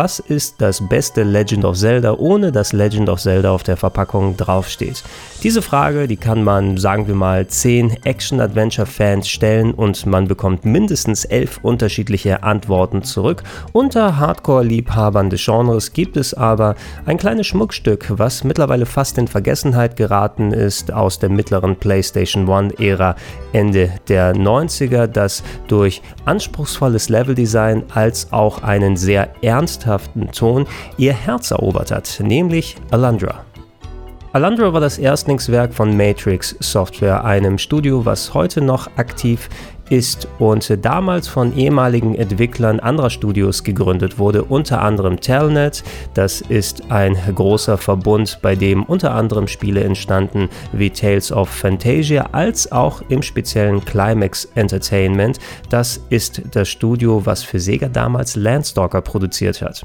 Was ist das beste Legend of Zelda, ohne dass Legend of Zelda auf der Verpackung draufsteht? Diese Frage, die kann man, sagen wir mal, 10 Action-Adventure-Fans stellen und man bekommt mindestens 11 unterschiedliche Antworten zurück. Unter Hardcore-Liebhabern des Genres gibt es aber ein kleines Schmuckstück, was mittlerweile fast in Vergessenheit geraten ist aus der mittleren PlayStation 1-Ära Ende der 90er, das durch anspruchsvolles Leveldesign als auch einen sehr ernst ernsthaften Ton ihr Herz erobert hat, nämlich Alandra. Alandra war das Erstlingswerk von Matrix Software, einem Studio, was heute noch aktiv ist und damals von ehemaligen Entwicklern anderer Studios gegründet wurde, unter anderem Telnet. Das ist ein großer Verbund, bei dem unter anderem Spiele entstanden wie Tales of Fantasia, als auch im speziellen Climax Entertainment. Das ist das Studio, was für Sega damals Landstalker produziert hat.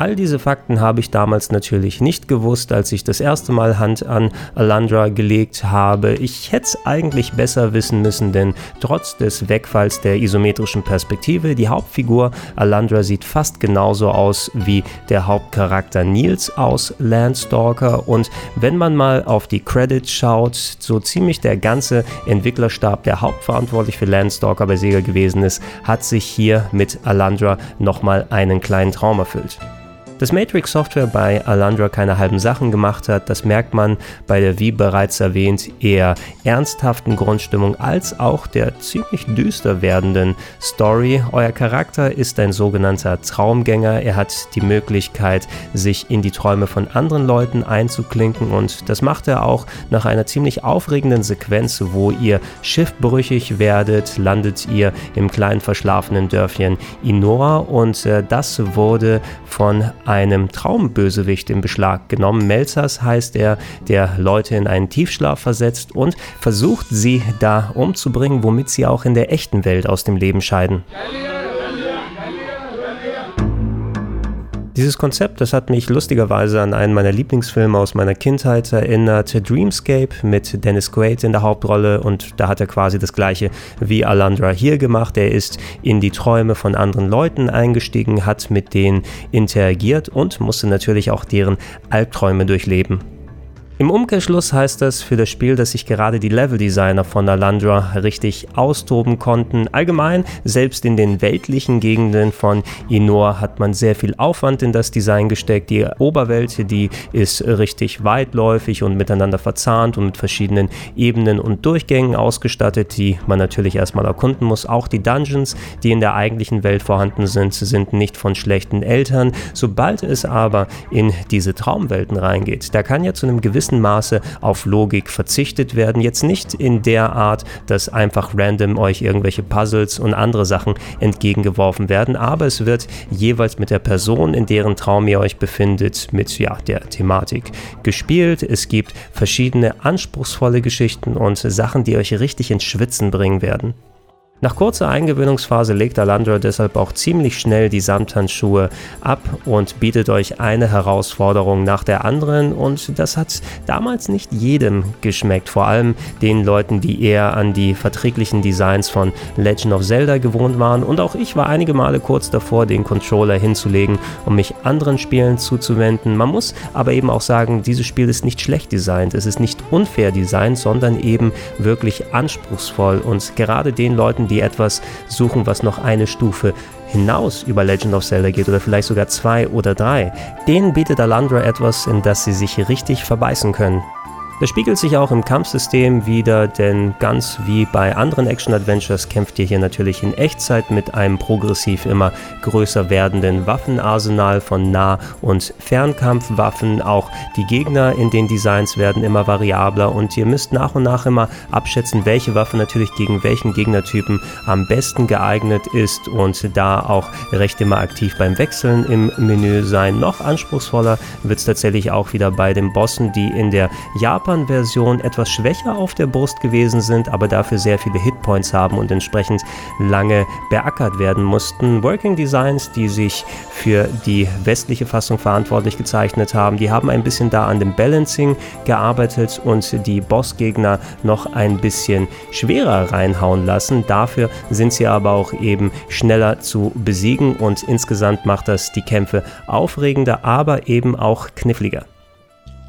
All diese Fakten habe ich damals natürlich nicht gewusst, als ich das erste Mal Hand an Alandra gelegt habe. Ich hätte es eigentlich besser wissen müssen, denn trotz des Wegfalls der isometrischen Perspektive, die Hauptfigur Alandra sieht fast genauso aus wie der Hauptcharakter Nils aus Landstalker und wenn man mal auf die Credits schaut, so ziemlich der ganze Entwicklerstab, der hauptverantwortlich für Landstalker bei Sega gewesen ist, hat sich hier mit Alandra nochmal einen kleinen Traum erfüllt. Dass Matrix Software bei Alandra keine halben Sachen gemacht hat, das merkt man bei der, wie bereits erwähnt, eher ernsthaften Grundstimmung als auch der ziemlich düster werdenden Story. Euer Charakter ist ein sogenannter Traumgänger. Er hat die Möglichkeit, sich in die Träume von anderen Leuten einzuklinken und das macht er auch nach einer ziemlich aufregenden Sequenz, wo ihr schiffbrüchig werdet, landet ihr im kleinen verschlafenen Dörfchen Inora und äh, das wurde von einem Traumbösewicht in Beschlag genommen. Melzers heißt er, der Leute in einen Tiefschlaf versetzt und versucht sie da umzubringen, womit sie auch in der echten Welt aus dem Leben scheiden. Dieses Konzept, das hat mich lustigerweise an einen meiner Lieblingsfilme aus meiner Kindheit erinnert, Dreamscape mit Dennis Quaid in der Hauptrolle und da hat er quasi das gleiche wie Alandra hier gemacht. Er ist in die Träume von anderen Leuten eingestiegen, hat mit denen interagiert und musste natürlich auch deren Albträume durchleben. Im Umkehrschluss heißt das für das Spiel, dass sich gerade die Leveldesigner von Alandra richtig austoben konnten. Allgemein, selbst in den weltlichen Gegenden von Inor hat man sehr viel Aufwand in das Design gesteckt. Die Oberwelt, die ist richtig weitläufig und miteinander verzahnt und mit verschiedenen Ebenen und Durchgängen ausgestattet, die man natürlich erstmal erkunden muss. Auch die Dungeons, die in der eigentlichen Welt vorhanden sind, sind nicht von schlechten Eltern. Sobald es aber in diese Traumwelten reingeht, da kann ja zu einem gewissen gewissem Maße auf Logik verzichtet werden. Jetzt nicht in der Art, dass einfach random euch irgendwelche Puzzles und andere Sachen entgegengeworfen werden, aber es wird jeweils mit der Person, in deren Traum ihr euch befindet, mit ja, der Thematik gespielt. Es gibt verschiedene anspruchsvolle Geschichten und Sachen, die euch richtig ins Schwitzen bringen werden. Nach kurzer Eingewöhnungsphase legt Alandra deshalb auch ziemlich schnell die Samthandschuhe ab und bietet euch eine Herausforderung nach der anderen. Und das hat damals nicht jedem geschmeckt, vor allem den Leuten, die eher an die verträglichen Designs von Legend of Zelda gewohnt waren. Und auch ich war einige Male kurz davor, den Controller hinzulegen, um mich anderen Spielen zuzuwenden. Man muss aber eben auch sagen, dieses Spiel ist nicht schlecht designt, es ist nicht unfair designt, sondern eben wirklich anspruchsvoll. Und gerade den Leuten, die etwas suchen, was noch eine Stufe hinaus über Legend of Zelda geht oder vielleicht sogar zwei oder drei, denen bietet Alandra etwas, in das sie sich richtig verbeißen können. Das spiegelt sich auch im Kampfsystem wieder, denn ganz wie bei anderen Action-Adventures kämpft ihr hier natürlich in Echtzeit mit einem progressiv immer größer werdenden Waffenarsenal von Nah- und Fernkampfwaffen. Auch die Gegner in den Designs werden immer variabler und ihr müsst nach und nach immer abschätzen, welche Waffe natürlich gegen welchen Gegnertypen am besten geeignet ist und da auch recht immer aktiv beim Wechseln im Menü sein. Noch anspruchsvoller wird es tatsächlich auch wieder bei den Bossen, die in der Japan Japan-Version etwas schwächer auf der Brust gewesen sind, aber dafür sehr viele Hitpoints haben und entsprechend lange beackert werden mussten. Working Designs, die sich für die westliche Fassung verantwortlich gezeichnet haben, die haben ein bisschen da an dem Balancing gearbeitet und die Bossgegner noch ein bisschen schwerer reinhauen lassen. Dafür sind sie aber auch eben schneller zu besiegen und insgesamt macht das die Kämpfe aufregender, aber eben auch kniffliger.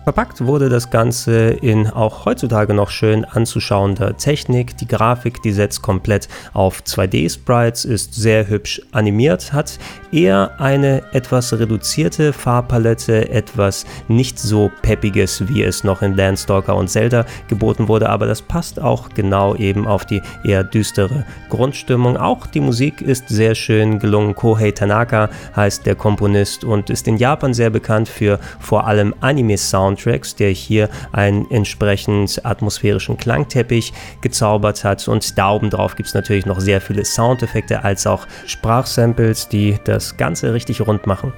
Verpackt wurde das Ganze in auch heutzutage noch schön anzuschauender Technik. Die Grafik, die setzt komplett auf 2D-Sprites, ist sehr hübsch animiert, hat eher eine etwas reduzierte Farbpalette, etwas nicht so peppiges, wie es noch in Landstalker und Zelda geboten wurde, aber das passt auch genau eben auf die eher düstere Grundstimmung. Auch die Musik ist sehr schön gelungen. Kohei Tanaka heißt der Komponist und ist in Japan sehr bekannt für vor allem Anime-Sound Soundtracks, der hier einen entsprechend atmosphärischen Klangteppich gezaubert hat. Und da oben drauf gibt es natürlich noch sehr viele Soundeffekte als auch Sprachsamples, die das Ganze richtig rund machen.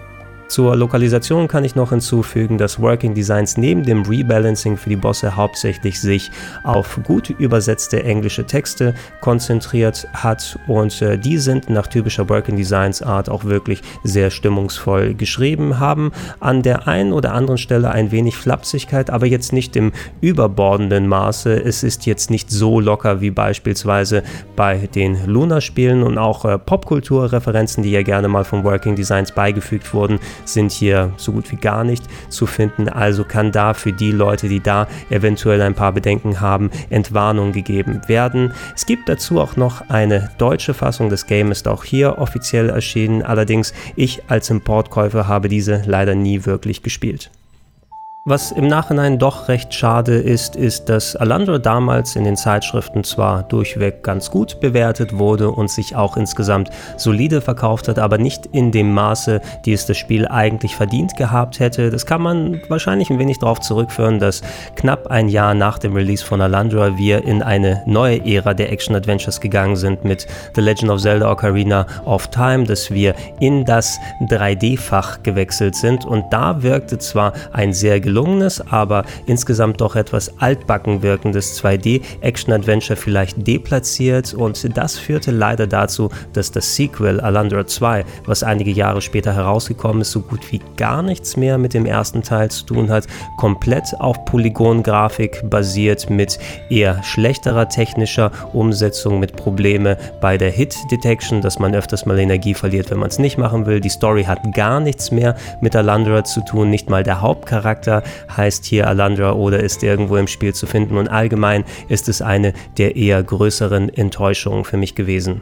Zur Lokalisation kann ich noch hinzufügen, dass Working Designs neben dem Rebalancing für die Bosse hauptsächlich sich auf gut übersetzte englische Texte konzentriert hat und äh, die sind nach typischer Working Designs Art auch wirklich sehr stimmungsvoll geschrieben, haben an der einen oder anderen Stelle ein wenig Flapsigkeit, aber jetzt nicht im überbordenden Maße. Es ist jetzt nicht so locker wie beispielsweise bei den Luna-Spielen und auch äh, Popkulturreferenzen, die ja gerne mal von Working Designs beigefügt wurden, sind hier so gut wie gar nicht zu finden. Also kann da für die Leute, die da eventuell ein paar Bedenken haben, Entwarnung gegeben werden. Es gibt dazu auch noch eine deutsche Fassung. Das Game ist auch hier offiziell erschienen. Allerdings ich als Importkäufer habe diese leider nie wirklich gespielt. Was im Nachhinein doch recht schade ist, ist, dass Alandra damals in den Zeitschriften zwar durchweg ganz gut bewertet wurde und sich auch insgesamt solide verkauft hat, aber nicht in dem Maße, die es das Spiel eigentlich verdient gehabt hätte. Das kann man wahrscheinlich ein wenig darauf zurückführen, dass knapp ein Jahr nach dem Release von Alandra wir in eine neue Ära der Action-Adventures gegangen sind mit The Legend of Zelda Ocarina of Time, dass wir in das 3D-Fach gewechselt sind und da wirkte zwar ein sehr gelungenes, aber insgesamt doch etwas altbacken wirkendes 2D-Action-Adventure vielleicht deplatziert und das führte leider dazu, dass das Sequel Alandra 2, was einige Jahre später herausgekommen ist, so gut wie gar nichts mehr mit dem ersten Teil zu tun hat, komplett auf Polygon-Grafik basiert mit eher schlechterer technischer Umsetzung, mit Probleme bei der Hit-Detection, dass man öfters mal Energie verliert, wenn man es nicht machen will. Die Story hat gar nichts mehr mit Alandra zu tun, nicht mal der Hauptcharakter heißt hier Alandra oder ist irgendwo im Spiel zu finden. Und allgemein ist es eine der eher größeren Enttäuschungen für mich gewesen.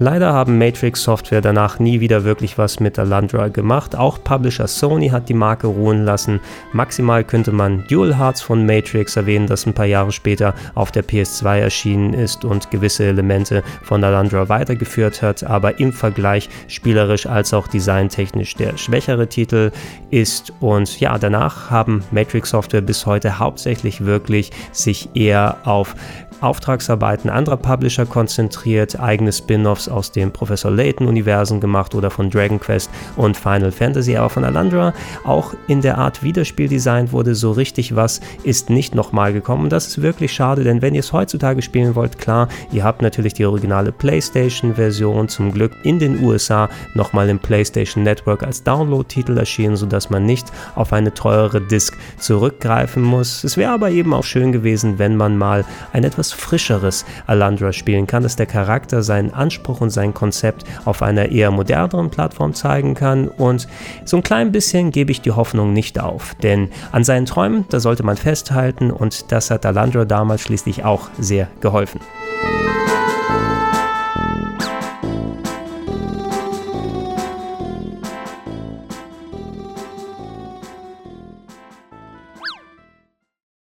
Leider haben Matrix Software danach nie wieder wirklich was mit Alandra gemacht. Auch Publisher Sony hat die Marke ruhen lassen. Maximal könnte man Dual Hearts von Matrix erwähnen, das ein paar Jahre später auf der PS2 erschienen ist und gewisse Elemente von Alandra weitergeführt hat, aber im Vergleich spielerisch als auch designtechnisch der schwächere Titel ist. Und ja, danach haben Matrix Software bis heute hauptsächlich wirklich sich eher auf Auftragsarbeiten anderer Publisher konzentriert, eigene Spin-offs aus dem Professor Layton-Universen gemacht oder von Dragon Quest und Final Fantasy, aber von Alandra auch in der Art Wiederspieldesign wurde so richtig was, ist nicht nochmal gekommen. Das ist wirklich schade, denn wenn ihr es heutzutage spielen wollt, klar, ihr habt natürlich die originale PlayStation-Version, zum Glück in den USA nochmal im PlayStation Network als Download-Titel erschienen, sodass man nicht auf eine teure Disc zurückgreifen muss. Es wäre aber eben auch schön gewesen, wenn man mal ein etwas frischeres Alandra spielen kann, dass der Charakter seinen Anspruch und sein Konzept auf einer eher moderneren Plattform zeigen kann. Und so ein klein bisschen gebe ich die Hoffnung nicht auf, denn an seinen Träumen, da sollte man festhalten. Und das hat Alandra damals schließlich auch sehr geholfen.